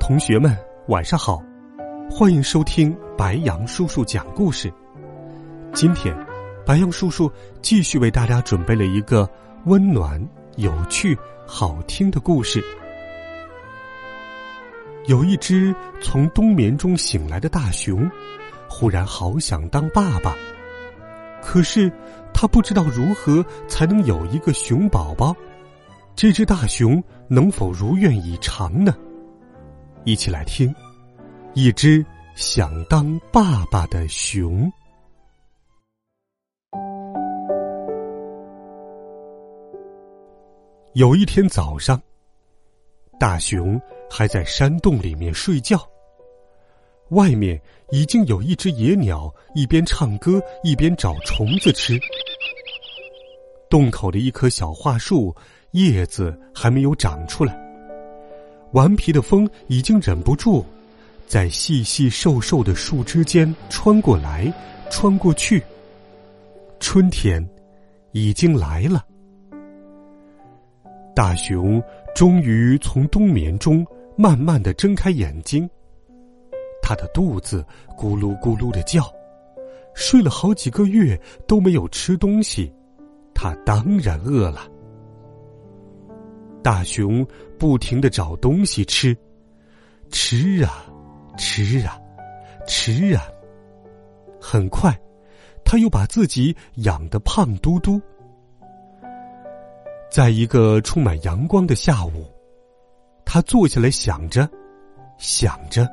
同学们，晚上好！欢迎收听白杨叔叔讲故事。今天，白杨叔叔继续为大家准备了一个温暖、有趣、好听的故事。有一只从冬眠中醒来的大熊，忽然好想当爸爸，可是他不知道如何才能有一个熊宝宝。这只大熊能否如愿以偿呢？一起来听，一只想当爸爸的熊。有一天早上，大熊还在山洞里面睡觉。外面已经有一只野鸟一边唱歌一边找虫子吃。洞口的一棵小桦树叶子还没有长出来。顽皮的风已经忍不住，在细细瘦瘦的树枝间穿过来，穿过去。春天已经来了，大熊终于从冬眠中慢慢的睁开眼睛。他的肚子咕噜咕噜的叫，睡了好几个月都没有吃东西，他当然饿了。大熊不停的找东西吃，吃啊，吃啊，吃啊。很快，他又把自己养得胖嘟嘟。在一个充满阳光的下午，他坐下来想着，想着。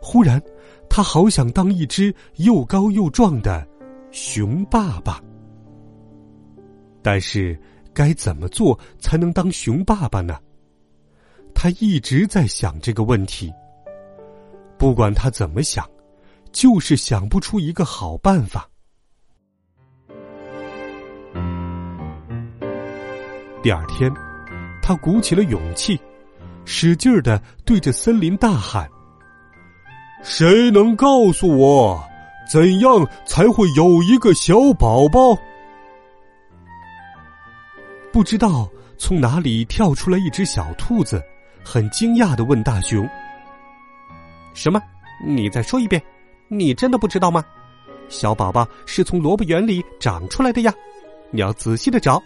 忽然，他好想当一只又高又壮的熊爸爸，但是。该怎么做才能当熊爸爸呢？他一直在想这个问题。不管他怎么想，就是想不出一个好办法。第二天，他鼓起了勇气，使劲儿的对着森林大喊：“谁能告诉我，怎样才会有一个小宝宝？”不知道从哪里跳出来一只小兔子，很惊讶的问大熊：“什么？你再说一遍？你真的不知道吗？小宝宝是从萝卜园里长出来的呀！你要仔细的找，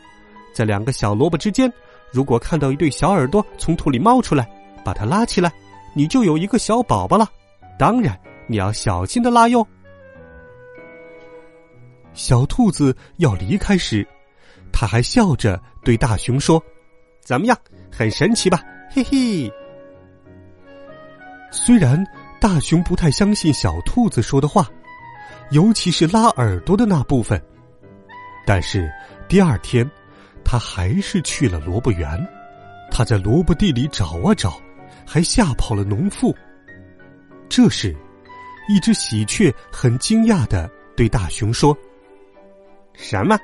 在两个小萝卜之间，如果看到一对小耳朵从土里冒出来，把它拉起来，你就有一个小宝宝了。当然，你要小心的拉哟。”小兔子要离开时。他还笑着对大熊说：“怎么样，很神奇吧？嘿嘿。”虽然大熊不太相信小兔子说的话，尤其是拉耳朵的那部分，但是第二天，他还是去了萝卜园。他在萝卜地里找啊找，还吓跑了农妇。这时，一只喜鹊很惊讶的对大熊说：“什么？”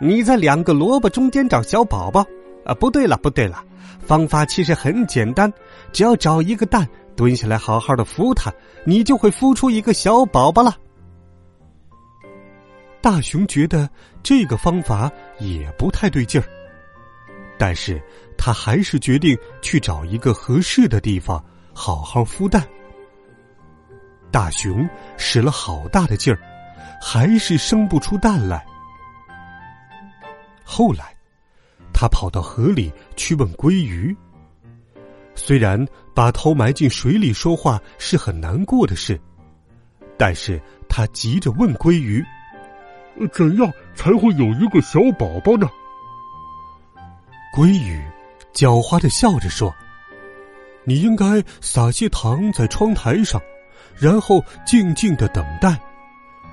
你在两个萝卜中间找小宝宝，啊，不对了，不对了，方法其实很简单，只要找一个蛋，蹲下来好好的孵它，你就会孵出一个小宝宝了。大熊觉得这个方法也不太对劲儿，但是他还是决定去找一个合适的地方好好孵蛋。大熊使了好大的劲儿，还是生不出蛋来。后来，他跑到河里去问鲑鱼。虽然把头埋进水里说话是很难过的事，但是他急着问鲑鱼：“怎样才会有一个小宝宝呢？”鲑鱼狡猾的笑着说：“你应该撒些糖在窗台上，然后静静的等待，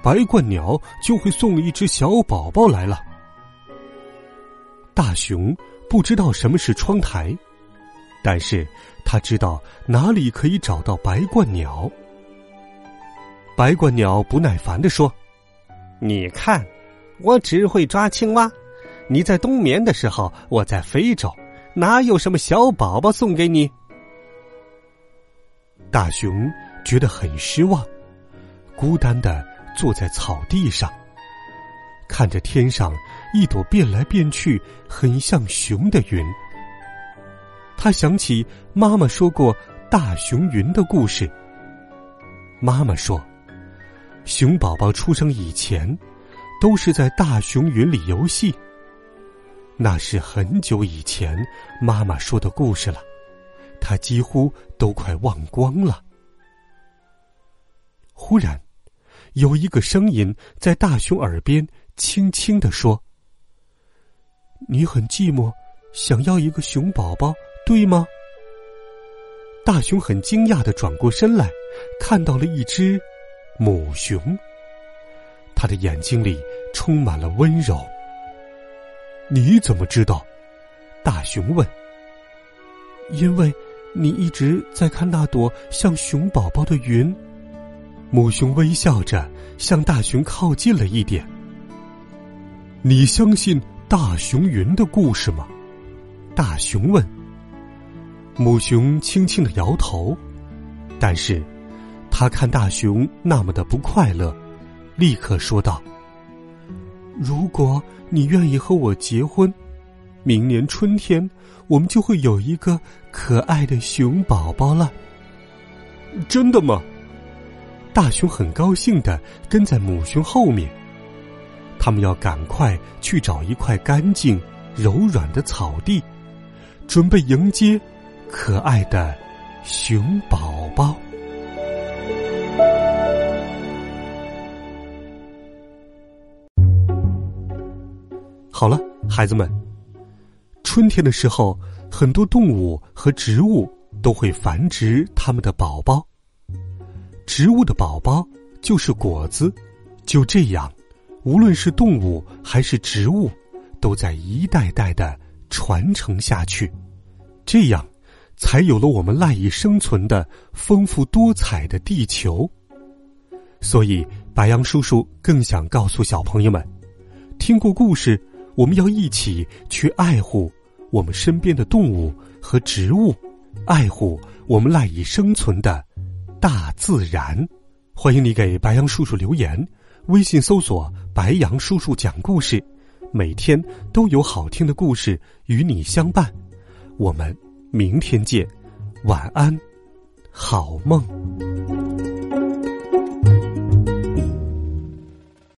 白鹳鸟就会送一只小宝宝来了。”大熊不知道什么是窗台，但是他知道哪里可以找到白鹳鸟。白鹳鸟不耐烦地说：“你看，我只会抓青蛙。你在冬眠的时候，我在非洲，哪有什么小宝宝送给你？”大熊觉得很失望，孤单的坐在草地上，看着天上一朵变来变去、很像熊的云。他想起妈妈说过大熊云的故事。妈妈说。熊宝宝出生以前，都是在大熊云里游戏。那是很久以前妈妈说的故事了，他几乎都快忘光了。忽然，有一个声音在大熊耳边轻轻的说：“你很寂寞，想要一个熊宝宝，对吗？”大熊很惊讶的转过身来，看到了一只。母熊，他的眼睛里充满了温柔。你怎么知道？大熊问。因为，你一直在看那朵像熊宝宝的云。母熊微笑着向大熊靠近了一点。你相信大熊云的故事吗？大熊问。母熊轻轻的摇头，但是。他看大熊那么的不快乐，立刻说道：“如果你愿意和我结婚，明年春天我们就会有一个可爱的熊宝宝了。”真的吗？大熊很高兴的跟在母熊后面。他们要赶快去找一块干净、柔软的草地，准备迎接可爱的熊宝宝。好了，孩子们，春天的时候，很多动物和植物都会繁殖它们的宝宝。植物的宝宝就是果子，就这样，无论是动物还是植物，都在一代代的传承下去，这样，才有了我们赖以生存的丰富多彩的地球。所以，白杨叔叔更想告诉小朋友们，听过故事。我们要一起去爱护我们身边的动物和植物，爱护我们赖以生存的大自然。欢迎你给白杨叔叔留言，微信搜索“白杨叔叔讲故事”，每天都有好听的故事与你相伴。我们明天见，晚安，好梦。